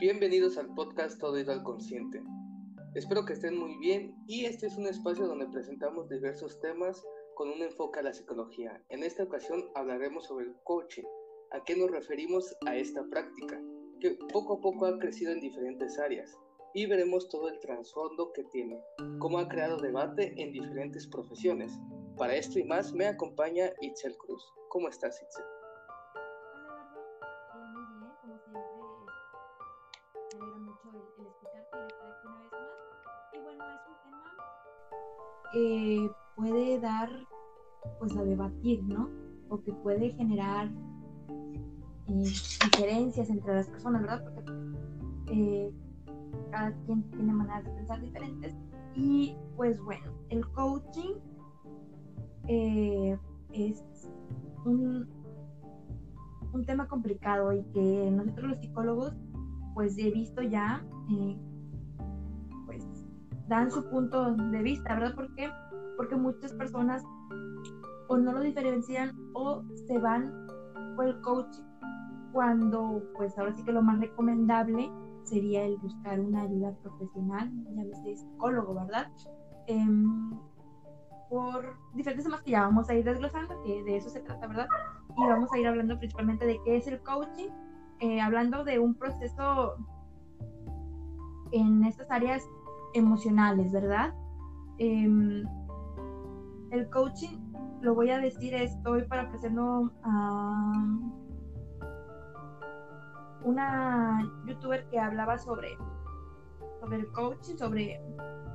Bienvenidos al podcast Todo Igual Consciente. Espero que estén muy bien y este es un espacio donde presentamos diversos temas con un enfoque a la psicología. En esta ocasión hablaremos sobre el coaching. ¿A qué nos referimos a esta práctica? Que poco a poco ha crecido en diferentes áreas y veremos todo el trasfondo que tiene, cómo ha creado debate en diferentes profesiones. Para esto y más me acompaña Itzel Cruz. ¿Cómo estás, Itzel? Que puede dar pues a debatir, ¿no? O que puede generar eh, diferencias entre las personas, ¿verdad? Porque eh, cada quien tiene maneras de pensar diferentes. Y pues bueno, el coaching eh, es un, un tema complicado y que nosotros los psicólogos pues he visto ya dan su punto de vista, ¿verdad? ¿Por? Porque muchas personas o no lo diferencian o se van por el coach cuando pues ahora sí que lo más recomendable sería el buscar una ayuda profesional, ya llámese psicólogo, ¿verdad? Em, por diferentes temas que ya vamos a ir desglosando, que de eso se trata, ¿verdad? Y vamos a ir hablando principalmente de qué es el coaching, eh, hablando de un proceso en estas áreas emocionales, ¿verdad? Em, el coaching, lo voy a decir, estoy para ofrecerlo a una youtuber que hablaba sobre, sobre el coaching, sobre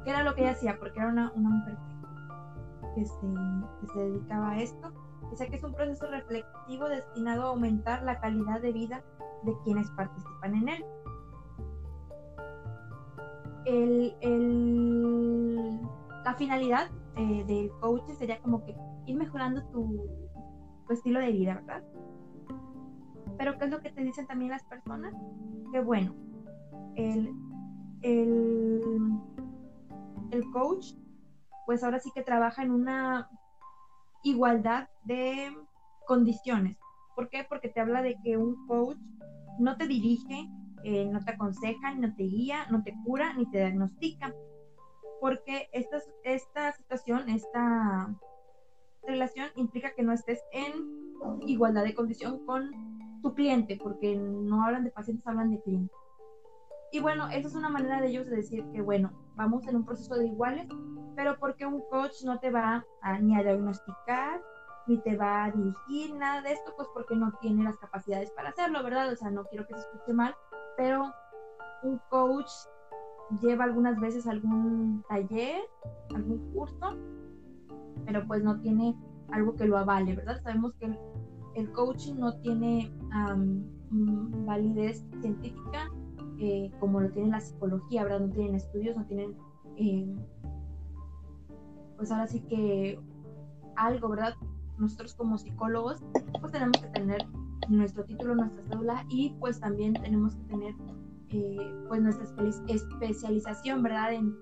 qué era lo que ella hacía, porque era una, mujer que, se, que se dedicaba a esto. Dice que es un proceso reflexivo destinado a aumentar la calidad de vida de quienes participan en él el, la finalidad eh, del coach sería como que ir mejorando tu, estilo de vida, ¿verdad? Pero ¿qué es lo que te dicen también las personas? Que bueno, el, el, el coach, pues ahora sí que trabaja en una igualdad de condiciones. ¿Por qué? Porque te habla de que un coach no te dirige, eh, no te aconseja, no te guía, no te cura, ni te diagnostica. Porque esta, esta situación, esta relación implica que no estés en igualdad de condición con tu cliente, porque no hablan de pacientes, hablan de clientes. Y bueno, esa es una manera de ellos de decir que, bueno, vamos en un proceso de iguales, pero porque un coach no te va a, ni a diagnosticar, ni te va a dirigir, nada de esto, pues porque no tiene las capacidades para hacerlo, ¿verdad? O sea, no quiero que se escuche mal, pero un coach lleva algunas veces algún taller, algún curso, pero pues no tiene algo que lo avale, ¿verdad? Sabemos que el, coaching no tiene validez científica eh, como lo tiene la psicología, ¿verdad? No tienen estudios, no tienen, eh, pues ahora sí que algo, ¿verdad? Nosotros como psicólogos, pues tenemos que tener nuestro título, nuestra cédula y pues también tenemos que tener eh, pues nuestra especialización, ¿verdad? En,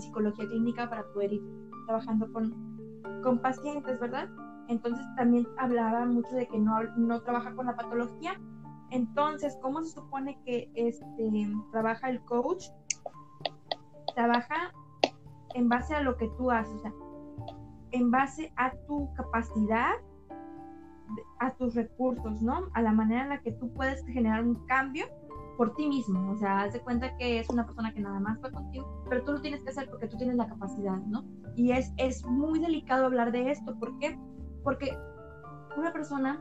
psicología clínica para poder ir trabajando con, con pacientes, ¿verdad? Entonces también hablaba mucho de que no, no trabaja con la patología. Entonces, ¿cómo se supone que este, trabaja el coach? Trabaja en base a lo que tú haces, o sea, en base a tu capacidad a tus recursos, ¿no? A la manera en la que tú puedes generar un cambio por ti mismo. O sea, haz de cuenta que es una persona que nada más fue contigo, pero tú lo tienes que hacer porque tú tienes la capacidad, ¿no? Y es, es muy delicado hablar de esto. ¿Por qué? Porque una persona,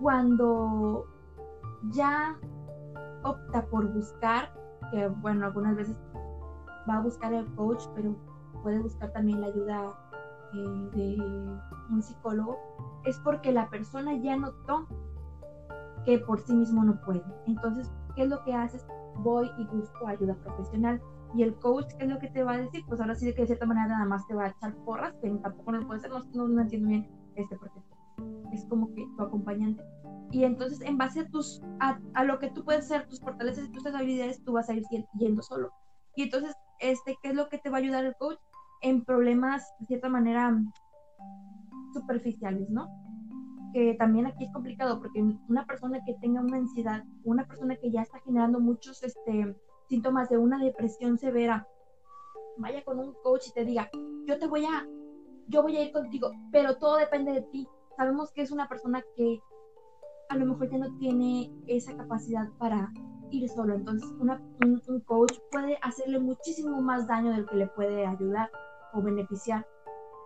cuando ya opta por buscar, que bueno, algunas veces va a buscar el coach, pero puede buscar también la ayuda eh, de un psicólogo, es porque la persona ya notó que por sí mismo no puede. Entonces, ¿qué es lo que haces? Voy y busco ayuda profesional. Y el coach, ¿qué es lo que te va a decir? Pues ahora sí que de cierta manera nada más te va a echar porras, que tampoco no puede ser, no, no, entiendo bien este porque es como que tu acompañante. Y entonces, en base a tus, a, lo que tú puedes ser, tus fortalezas y tus habilidades, tú vas a ir yendo solo. Y entonces, este, ¿qué es lo que te va a ayudar el coach? En problemas, de cierta manera, superficiales, ¿no? que también aquí es complicado porque una persona que tenga una ansiedad, una persona que ya está generando muchos este, síntomas de una depresión severa, vaya con un coach y te diga, yo te voy a, yo voy a ir contigo, pero todo depende de ti. Sabemos que es una persona que a lo mejor ya no tiene esa capacidad para ir solo. Entonces, un, un, coach puede hacerle muchísimo más daño del que le puede ayudar o beneficiar.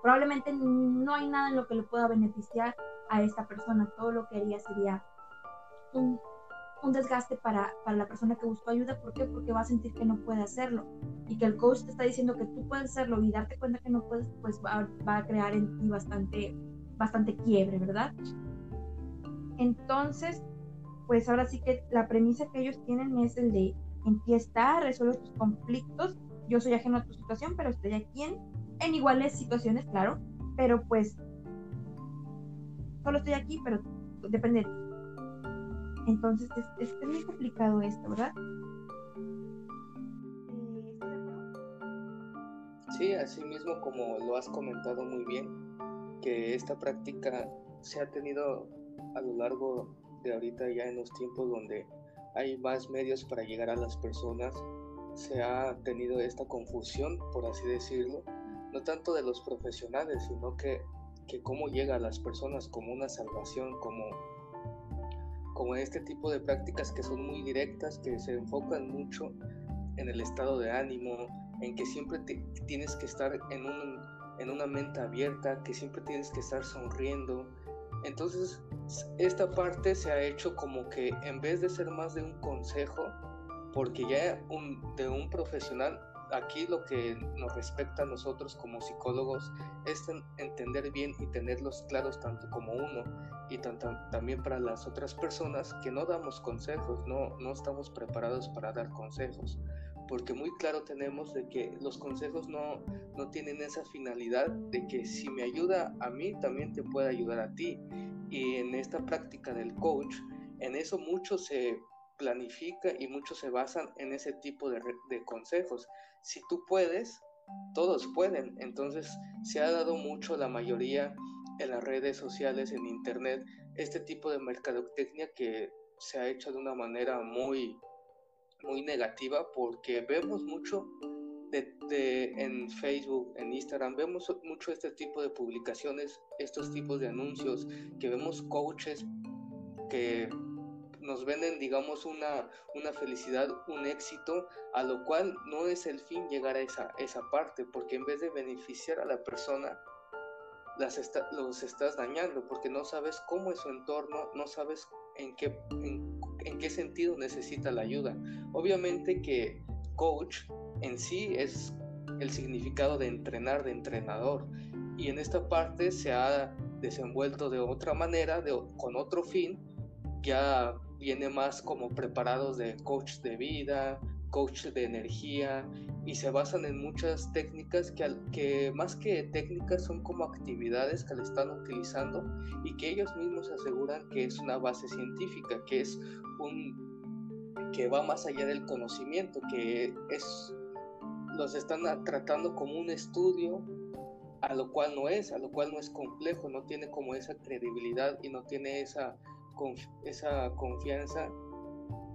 Probablemente no hay nada en lo que le pueda beneficiar a esta persona. Todo lo que haría sería un, un desgaste para, para, la persona que buscó ayuda. ¿Por qué? Porque va a sentir que no puede hacerlo. Y que el coach te está diciendo que tú puedes hacerlo y darte cuenta que no puedes, pues va, va a crear en ti bastante, bastante quiebre, ¿verdad? Entonces, pues ahora sí que la premisa que ellos tienen es el de en ti está, resuelve tus conflictos. Yo soy ajeno a tu situación, pero estoy aquí en, en iguales situaciones, claro. Pero pues, solo estoy aquí, pero depende de ti. Entonces, es, es, muy complicado esto, ¿verdad? Sí, así mismo como lo has comentado muy bien, que esta práctica se ha tenido a lo largo de ahorita ya en los tiempos donde hay más medios para llegar a las personas, se ha tenido esta confusión, por así decirlo, no tanto de los profesionales, sino que, que cómo llega a las personas como una salvación, como, como este tipo de prácticas que son muy directas, que se enfocan mucho en el estado de ánimo, en que siempre tienes que estar en, un, en una mente abierta, que siempre tienes que estar sonriendo, entonces, esta parte se ha hecho como que en vez de ser más de un consejo, porque ya de un profesional, aquí lo que nos respecta a nosotros como psicólogos es entender bien y tenerlos claros tanto como uno y también para las otras personas que no damos consejos, no, no estamos preparados para dar consejos porque muy claro tenemos de que los consejos no, no tienen esa finalidad de que si me ayuda a mí, también te puede ayudar a ti. Y en esta práctica del coach, en eso mucho se planifica y muchos se basan en ese tipo de, de consejos. Si tú puedes, todos pueden. Entonces se ha dado mucho la mayoría en las redes sociales, en internet, este tipo de mercadotecnia que se ha hecho de una manera muy muy negativa porque vemos mucho de, en Facebook, en Instagram, vemos mucho este tipo de publicaciones, estos tipos de anuncios, que vemos coaches que nos venden, digamos, una, una felicidad, un éxito, a lo cual no es el fin llegar a esa, esa parte, porque en vez de beneficiar a la persona, las los estás dañando, porque no sabes cómo es su entorno, no sabes en qué, en qué sentido necesita la ayuda. Obviamente que coach en sí es el significado de entrenar, de entrenador. Y en esta parte se ha desenvuelto de otra manera, de, con otro fin, ya viene más como preparados de coach de vida, coach de energía y se basan en muchas técnicas que, que más que técnicas son como actividades que le están utilizando y que ellos mismos aseguran que es una base científica, que es un que va más allá del conocimiento, que es los están tratando como un estudio a lo cual no es, a lo cual no es complejo, no tiene como esa credibilidad y no tiene esa, esa confianza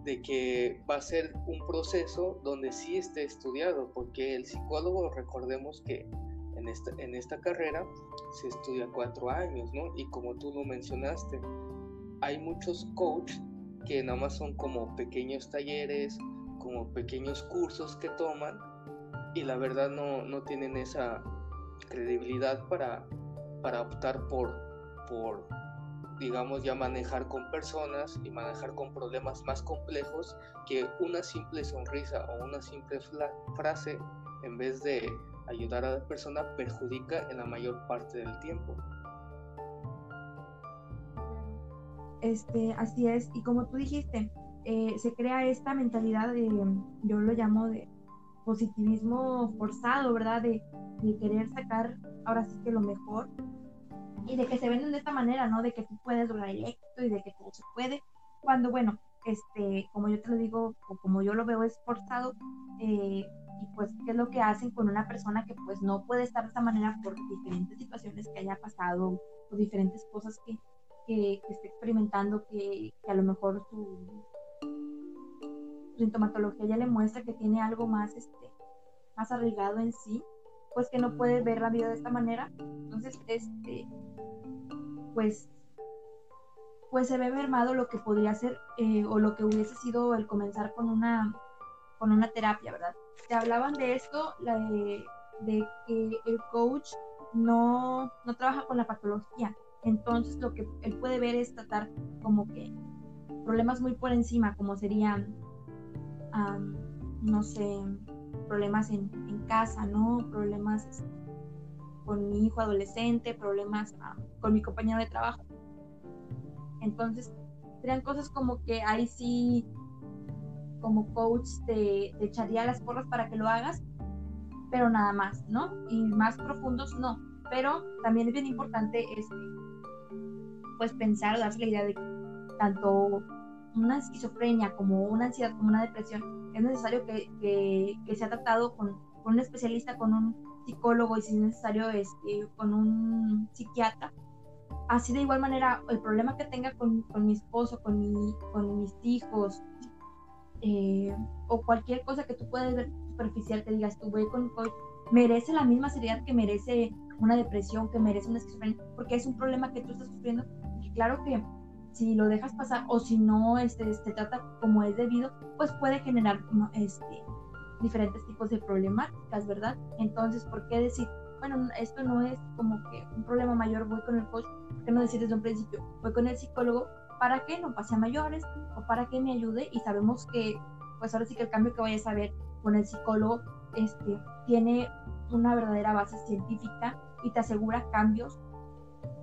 de que va a ser un proceso donde sí esté estudiado, porque el psicólogo, recordemos que en esta, en esta carrera se estudia cuatro años, ¿no? Y como tú lo mencionaste, hay muchos coaches que nada más son como pequeños talleres, como pequeños cursos que toman y la verdad no, no tienen esa credibilidad para, para optar por, por digamos, ya manejar con personas y manejar con problemas más complejos que una simple sonrisa o una simple frase, en vez de ayudar a la persona, perjudica en la mayor parte del tiempo. Este, así es, y como tú dijiste, eh, se crea esta mentalidad de, yo lo llamo de positivismo forzado, ¿verdad? De, de querer sacar ahora sí que lo mejor y de que se venden de esta manera, ¿no? De que tú puedes lograr el éxito y de que todo se puede, cuando, bueno, este, como yo te lo digo, o como yo lo veo, es forzado, eh, y pues, ¿qué es lo que hacen con una persona que pues no puede estar de esta manera por diferentes situaciones que haya pasado, o diferentes cosas que, que, esté experimentando, que, a lo mejor su, sintomatología ya le muestra que tiene algo más, este, más arraigado en sí, pues que no puede ver la vida de esta manera. Entonces, este, pues, pues se ve mermado lo que podría ser eh, o lo que hubiese sido el comenzar con una, con una terapia, ¿verdad? Te hablaban de esto, de, de que el coach no, no trabaja con la patología. Entonces lo que él puede ver es tratar como que problemas muy por encima, como serían, no sé, problemas en, casa, ¿no? Problemas este, con mi hijo adolescente, problemas con mi compañero de trabajo. Entonces, serían cosas como que ahí sí, como coach, te, echaría las porras para que lo hagas, pero nada más, ¿no? Y más profundos no. Pero también es bien importante este, pues pensar darse la idea de que tanto una esquizofrenia como una ansiedad como una depresión es necesario que, que, sea tratado con, con, un especialista, con un psicólogo y si es necesario este, con un psiquiatra. Así de igual manera, el problema que tenga con, con mi esposo, con, mi, con mis hijos, eh, o cualquier cosa que tú puedas ver superficial, te digas, tú voy con coach, merece la misma seriedad que merece una depresión, que merece una esquizofrenia, porque es un problema que tú estás sufriendo. Y claro que si lo dejas pasar o si no este, se trata como es debido, pues puede generar este, diferentes tipos de problemáticas, ¿verdad? Entonces, ¿por qué decir, bueno, esto no es como que un problema mayor, voy con el coach? ¿Por qué no decir desde un principio, voy con el psicólogo para que no pase a mayores o para que me ayude? Y sabemos que, pues ahora sí que el cambio que vayas a ver con el psicólogo este, tiene una verdadera base científica y te asegura cambios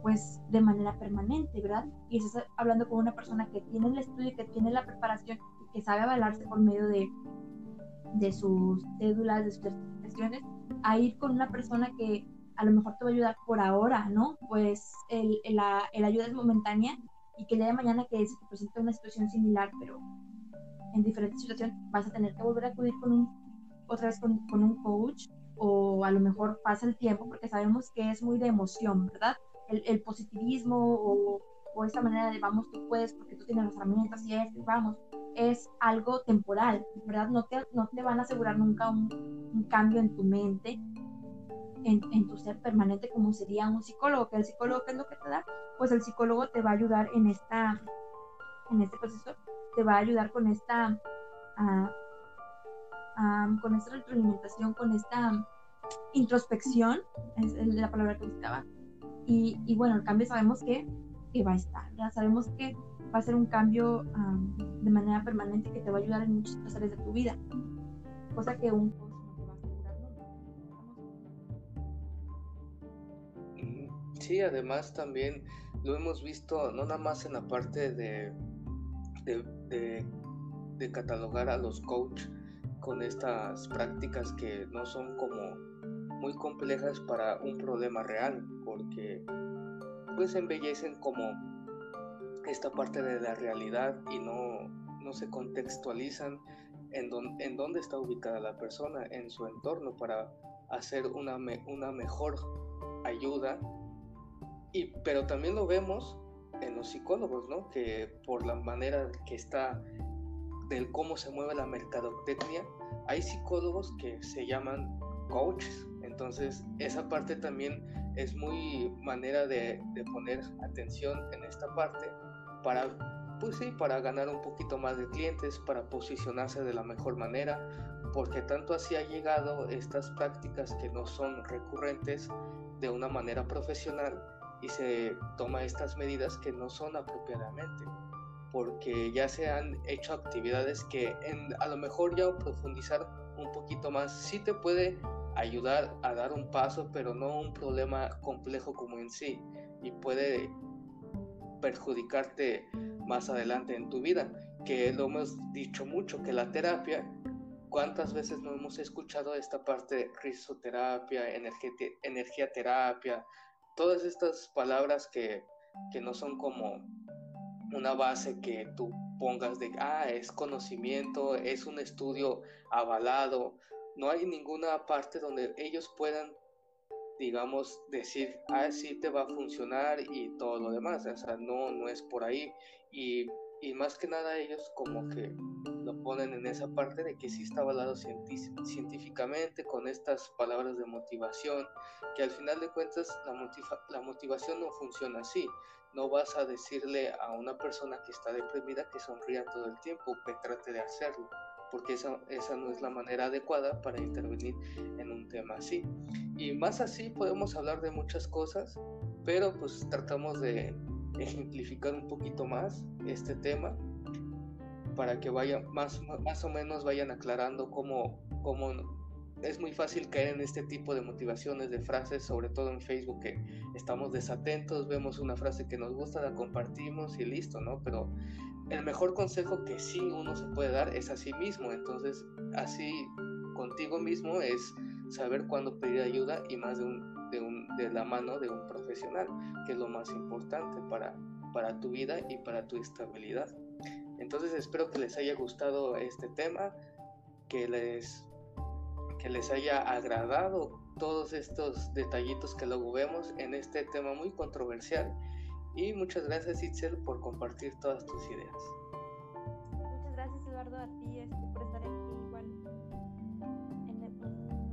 pues de manera permanente, ¿verdad? Y estás hablando con una persona que tiene el estudio, que tiene la preparación que sabe avalarse por medio de, de sus cédulas, de sus certificaciones, a ir con una persona que a lo mejor te va a ayudar por ahora, ¿no? Pues el, la, ayuda es momentánea y que el día de mañana que se te presente una situación similar, pero en diferentes situaciones, vas a tener que volver a acudir con un, otra vez con, con un coach o a lo mejor pasa el tiempo porque sabemos que es muy de emoción, ¿verdad? El, positivismo o, o, esa manera de vamos, tú puedes porque tú tienes las herramientas y es, vamos, es algo temporal, ¿verdad? No te, no te van a asegurar nunca un, cambio en tu mente, en, en, tu ser permanente como sería un psicólogo, que el psicólogo, ¿qué es lo que te da? Pues el psicólogo te va a ayudar en esta, en este proceso, te va a ayudar con esta... Uh, con esta retroalimentación, con esta introspección, es la palabra que buscaba. Y, bueno, el cambio sabemos que, que, va a estar, ya sabemos que va a ser un cambio de manera permanente que te va a ayudar en muchas áreas de tu vida, cosa que un coach no te va a mm, Sí, además también lo hemos visto no nada más en la parte de, de, catalogar a los coaches con estas prácticas que no son como muy complejas para un problema real, porque pues embellecen como esta parte de la realidad y no, no se contextualizan en, en dónde está ubicada la persona, en su entorno, para hacer una, una mejor ayuda. Y, pero también lo vemos en los psicólogos, ¿no? Que por la manera que está del cómo se mueve la mercadotecnia, hay psicólogos que se llaman coaches. Entonces, esa parte también es muy manera de, poner atención en esta parte para, pues sí, para ganar un poquito más de clientes, para posicionarse de la mejor manera, porque tanto así ha llegado estas prácticas que no son recurrentes de una manera profesional y se toma estas medidas que no son apropiadamente porque ya se han hecho actividades que en, a lo mejor ya profundizar un poquito más sí te puede ayudar a dar un paso, pero no un problema complejo como en sí y puede perjudicarte más adelante en tu vida, que lo hemos dicho mucho, que la terapia, ¿cuántas veces no hemos escuchado esta parte de risoterapia, energía, terapia, todas estas palabras que, que no son como una base que tú pongas de, ah, es conocimiento, es un estudio avalado. No hay ninguna parte donde ellos puedan digamos, decir, ah, sí te va a funcionar y todo lo demás. O sea, no, no es por ahí. Y, y más que nada ellos como que lo ponen en esa parte de que sí está avalado científicamente con estas palabras de motivación, que al final de cuentas la, motivación no funciona así. No vas a decirle a una persona que está deprimida que sonría todo el tiempo, trate de hacerlo, porque esa, esa no es la manera adecuada para intervenir en un tema así. Y más así podemos hablar de muchas cosas, pero pues tratamos de ejemplificar un poquito más este tema para que vayan más, más o menos vayan aclarando cómo, cómo es muy fácil caer en este tipo de motivaciones de frases, sobre todo en Facebook, que estamos desatentos, vemos una frase que nos gusta, la compartimos y listo, ¿no? Pero el mejor consejo que sí uno se puede dar es a sí mismo, entonces así contigo mismo es saber cuándo pedir ayuda y más de, un, de, un, de la mano de un profesional, que es lo más importante para, para tu vida y para tu estabilidad. Entonces espero que les haya gustado este tema, que les, que les haya agradado todos estos detallitos que luego vemos en este tema muy controversial. Y muchas gracias Itzel por compartir todas tus ideas. Muchas gracias Eduardo a ti este, por estar aquí igual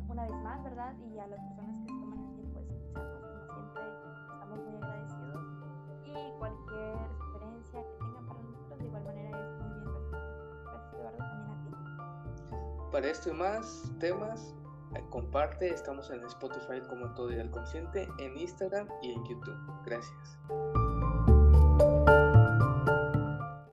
una vez más, ¿verdad? Y a las personas que toman el tiempo de escucharnos, como siempre, estamos muy agradecidos. Y cualquier Para esto y más temas, eh, comparte, estamos en Spotify como Todo Ideal Consciente, en Instagram y en YouTube. Gracias.